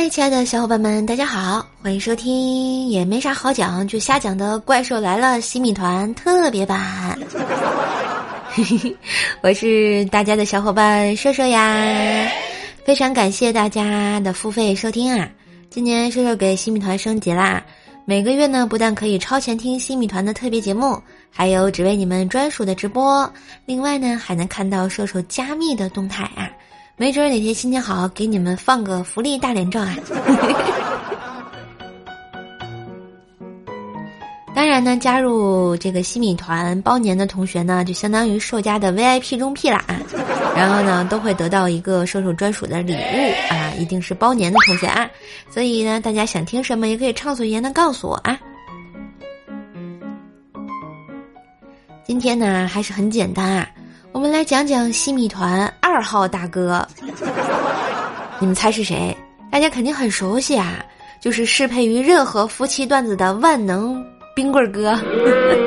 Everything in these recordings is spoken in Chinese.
嗨，亲爱的小伙伴们，大家好，欢迎收听也没啥好讲就瞎讲的《怪兽来了》新米团特别版。我是大家的小伙伴射射呀，非常感谢大家的付费收听啊！今年射射给新米团升级啦，每个月呢不但可以超前听新米团的特别节目，还有只为你们专属的直播，另外呢还能看到射手加密的动态啊！没准哪天心情好，给你们放个福利大脸照啊！当然呢，加入这个西米团包年的同学呢，就相当于兽家的 VIP 中 P 了啊！然后呢，都会得到一个兽兽专属的礼物啊，一定是包年的同学啊！所以呢，大家想听什么也可以畅所欲言的告诉我啊！今天呢，还是很简单啊。我们来讲讲西米团二号大哥，你们猜是谁？大家肯定很熟悉啊，就是适配于任何夫妻段子的万能冰棍哥。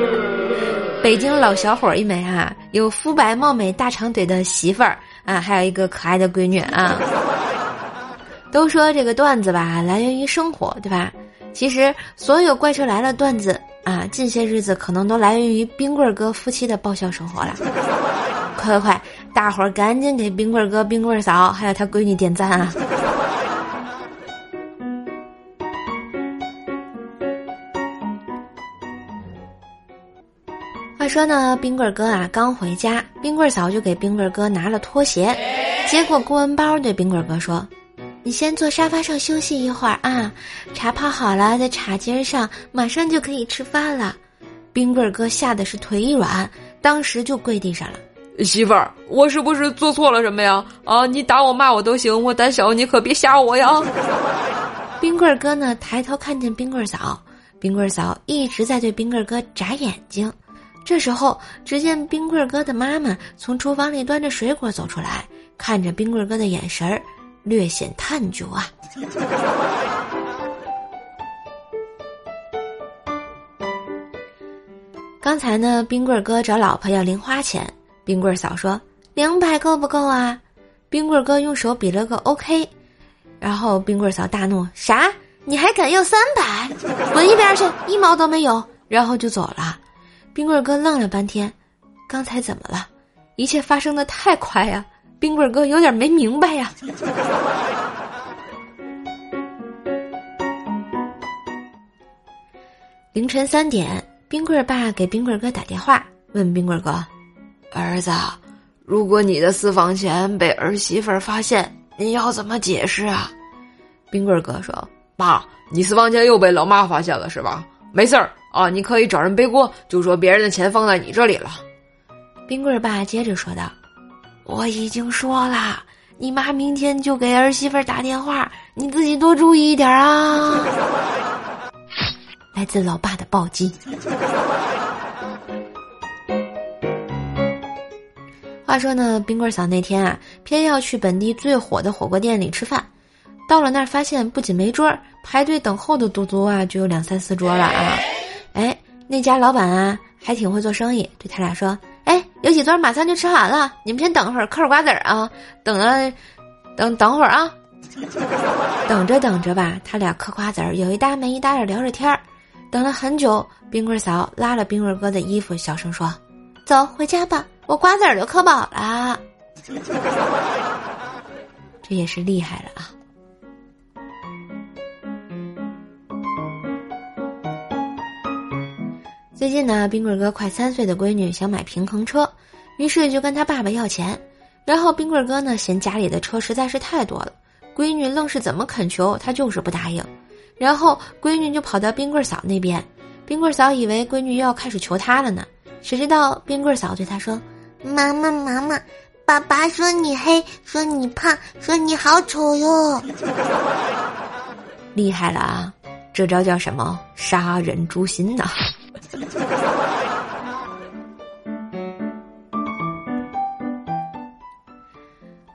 北京老小伙一枚啊，有肤白貌美大长腿的媳妇儿啊，还有一个可爱的闺女啊。都说这个段子吧，来源于生活，对吧？其实所有怪兽来了段子啊，近些日子可能都来源于冰棍哥夫妻的爆笑生活了。快快快！大伙儿赶紧给冰棍哥、冰棍嫂还有他闺女点赞啊！话说呢，冰棍哥啊刚回家，冰棍嫂就给冰棍哥拿了拖鞋，结果公文包对冰棍哥说：“你先坐沙发上休息一会儿啊，茶泡好了在茶几上，马上就可以吃饭了。”冰棍哥吓得是腿一软，当时就跪地上了。媳妇儿，我是不是做错了什么呀？啊，你打我骂我都行，我胆小，你可别吓我呀！冰棍哥呢，抬头看见冰棍嫂，冰棍嫂一直在对冰棍哥眨眼睛。这时候，只见冰棍哥的妈妈从厨房里端着水果走出来，看着冰棍哥的眼神儿略显探究啊。刚才呢，冰棍哥找老婆要零花钱。冰棍嫂说：“两百够不够啊？”冰棍哥用手比了个 OK，然后冰棍嫂大怒：“啥？你还敢要三百？滚一边去！一毛都没有！”然后就走了。冰棍哥愣了半天，刚才怎么了？一切发生的太快呀！冰棍哥有点没明白呀。凌晨三点，冰棍爸给冰棍哥打电话，问冰棍哥。儿子，如果你的私房钱被儿媳妇儿发现，你要怎么解释啊？冰棍哥说：“妈，你私房钱又被老妈发现了是吧？没事儿啊，你可以找人背锅，就说别人的钱放在你这里了。”冰棍爸接着说道：“我已经说了，你妈明天就给儿媳妇儿打电话，你自己多注意一点啊。”来自老爸的暴击。话说呢，冰棍嫂那天啊，偏要去本地最火的火锅店里吃饭，到了那儿发现不仅没桌，排队等候的足足啊就有两三四桌了啊！哎，那家老板啊还挺会做生意，对他俩说：“哎，有几桌马上就吃完了，你们先等会儿，嗑会瓜子儿啊，等了，等等会儿啊。”等着等着吧，他俩嗑瓜子儿，有一搭没一搭的聊着天儿，等了很久，冰棍嫂拉了冰棍哥的衣服，小声说：“走，回家吧。”我瓜子儿都嗑饱了，这也是厉害了啊！最近呢，冰棍哥快三岁的闺女想买平衡车，于是就跟他爸爸要钱。然后冰棍哥呢嫌家里的车实在是太多了，闺女愣是怎么恳求他就是不答应。然后闺女就跑到冰棍嫂那边，冰棍嫂以为闺女又要开始求他了呢，谁知道冰棍嫂对他说。妈妈，妈妈，爸爸说你黑，说你胖，说你好丑哟！厉害了啊！这招叫什么？杀人诛心呐！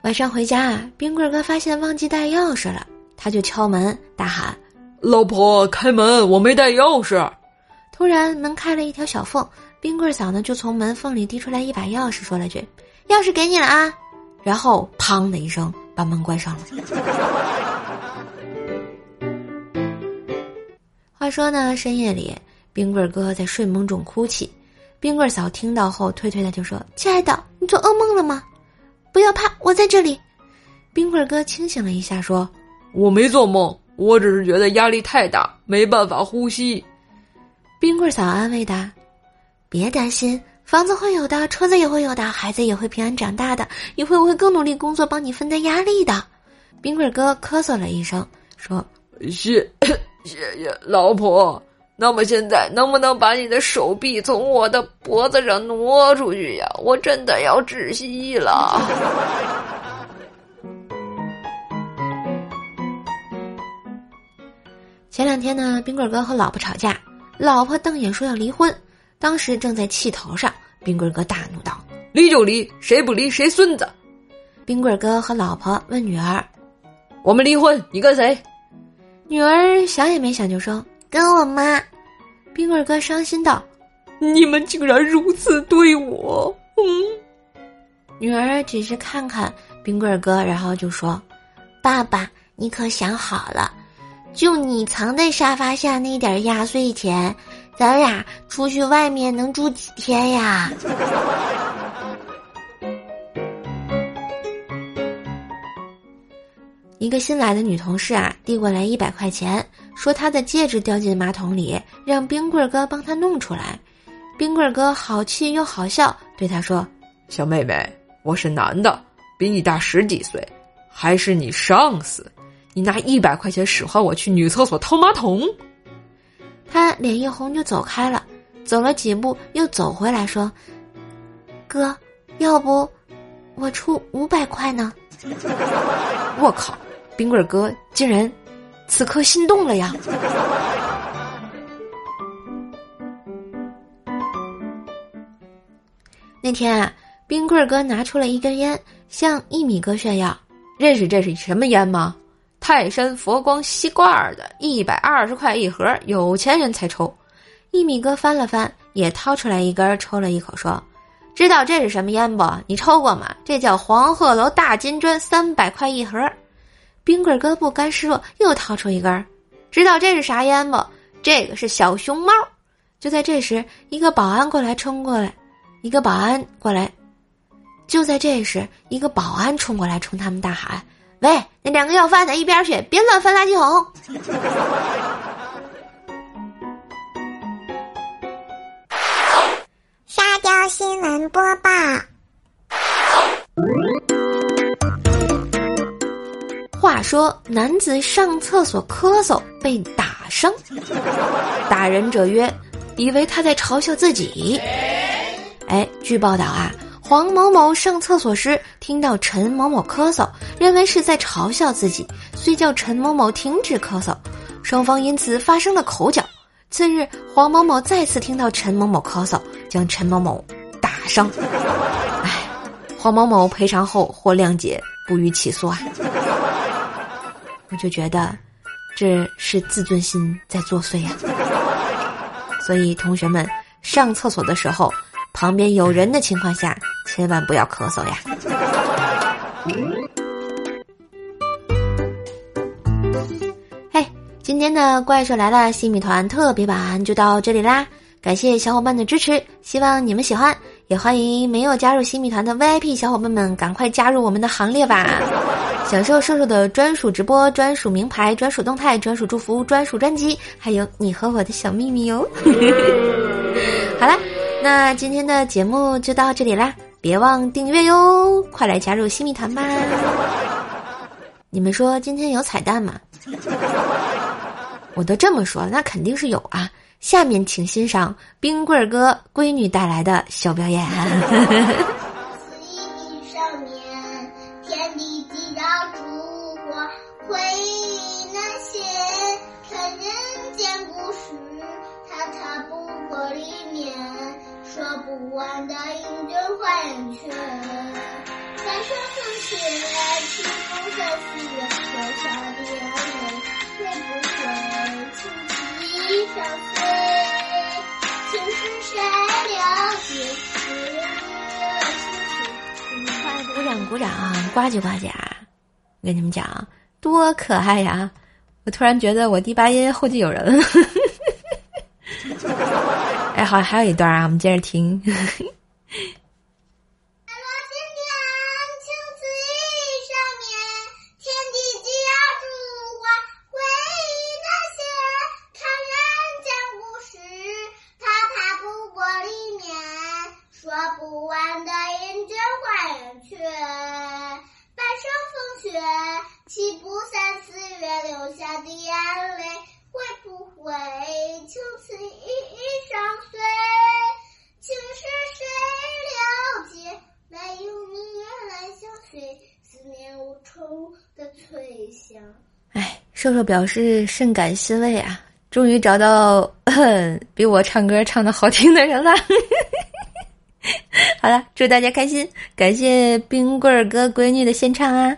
晚上回家，冰棍哥发现忘记带钥匙了，他就敲门大喊：“老婆，开门！我没带钥匙。”突然门开了一条小缝。冰棍嫂呢，就从门缝里递出来一把钥匙，说了句：“钥匙给你了啊！”然后砰的一声把门关上了。话说呢，深夜里，冰棍哥在睡梦中哭泣，冰棍嫂听到后，推推他就说：“亲爱的，你做噩梦了吗？不要怕，我在这里。”冰棍哥清醒了一下，说：“我没做梦，我只是觉得压力太大，没办法呼吸。”冰棍嫂安慰他：“别担心，房子会有的，车子也会有的，孩子也会平安长大的，一会我会更努力工作，帮你分担压力的。”冰棍儿哥咳嗽了一声，说：“谢谢谢老婆。那么现在能不能把你的手臂从我的脖子上挪出去呀？我真的要窒息了。”前两天呢，冰棍儿哥和老婆吵架，老婆瞪眼说要离婚，当时正在气头上，冰棍儿哥大怒道：“离就离，谁不离谁孙子！”冰棍儿哥和老婆问女儿。我们离婚，你跟谁？女儿想也没想就说跟我妈。冰棍哥伤心道：“你们竟然如此对我！”嗯，女儿只是看看冰棍哥，然后就说：“爸爸，你可想好了？就你藏在沙发下那点压岁钱，咱俩出去外面能住几天呀？”一个新来的女同事啊，递过来一百块钱，说她的戒指掉进马桶里，让冰棍哥帮她弄出来。冰棍哥好气又好笑，对她说：“小妹妹，我是男的，比你大十几岁，还是你上司，你拿一百块钱使唤我去女厕所掏马桶。”她脸一红就走开了，走了几步又走回来说：“哥，要不我出五百块呢？” 我靠！冰棍哥竟然此刻心动了呀！那天啊，冰棍哥拿出了一根烟，向一米哥炫耀：“认识这是什么烟吗？泰山佛光吸罐的，一百二十块一盒，有钱人才抽。”一米哥翻了翻，也掏出来一根，抽了一口，说：“知道这是什么烟不？你抽过吗？这叫黄鹤楼大金砖，三百块一盒。”冰棍哥不甘示弱，又掏出一根，知道这是啥烟不？这个是小熊猫。就在这时，一个保安过来冲过来，一个保安过来。就在这时，一个保安冲过来，冲他们大喊：“喂，那两个要饭的，一边去，别乱翻垃圾桶！” 沙雕新闻播报。话说，男子上厕所咳嗽被打伤，打人者曰：“以为他在嘲笑自己。”哎，据报道啊，黄某某上厕所时听到陈某某咳嗽，认为是在嘲笑自己，遂叫陈某某停止咳嗽，双方因此发生了口角。次日，黄某某再次听到陈某某咳嗽，将陈某某打伤。哎，黄某某赔偿后获谅解，不予起诉啊。我就觉得，这是自尊心在作祟呀。所以同学们上厕所的时候，旁边有人的情况下，千万不要咳嗽呀。嘿，今天的怪兽来了新米团特别版就到这里啦，感谢小伙伴的支持，希望你们喜欢，也欢迎没有加入新米团的 VIP 小伙伴们赶快加入我们的行列吧。享受瘦瘦的专属直播、专属名牌、专属动态、专属祝福、专属专辑，还有你和我的小秘密哟。好啦，那今天的节目就到这里啦，别忘订阅哟，快来加入新密团吧！你们说今天有彩蛋吗？我都这么说了，那肯定是有啊。下面请欣赏冰棍儿哥闺女带来的小表演。说不完的英俊花园圈，在双层前，清风在四月，小小的眼泪会不会轻轻上飞？青石谁了解？快鼓掌鼓掌，呱唧呱唧！我跟你们讲，多可爱呀！我突然觉得我第八音后继有人。哎，好，还有一段啊，我们接着听。思念无处的脆响。哎瘦瘦表示甚感欣慰啊，终于找到比我唱歌唱的好听的人了。好了，祝大家开心，感谢冰棍儿哥闺女的献唱啊。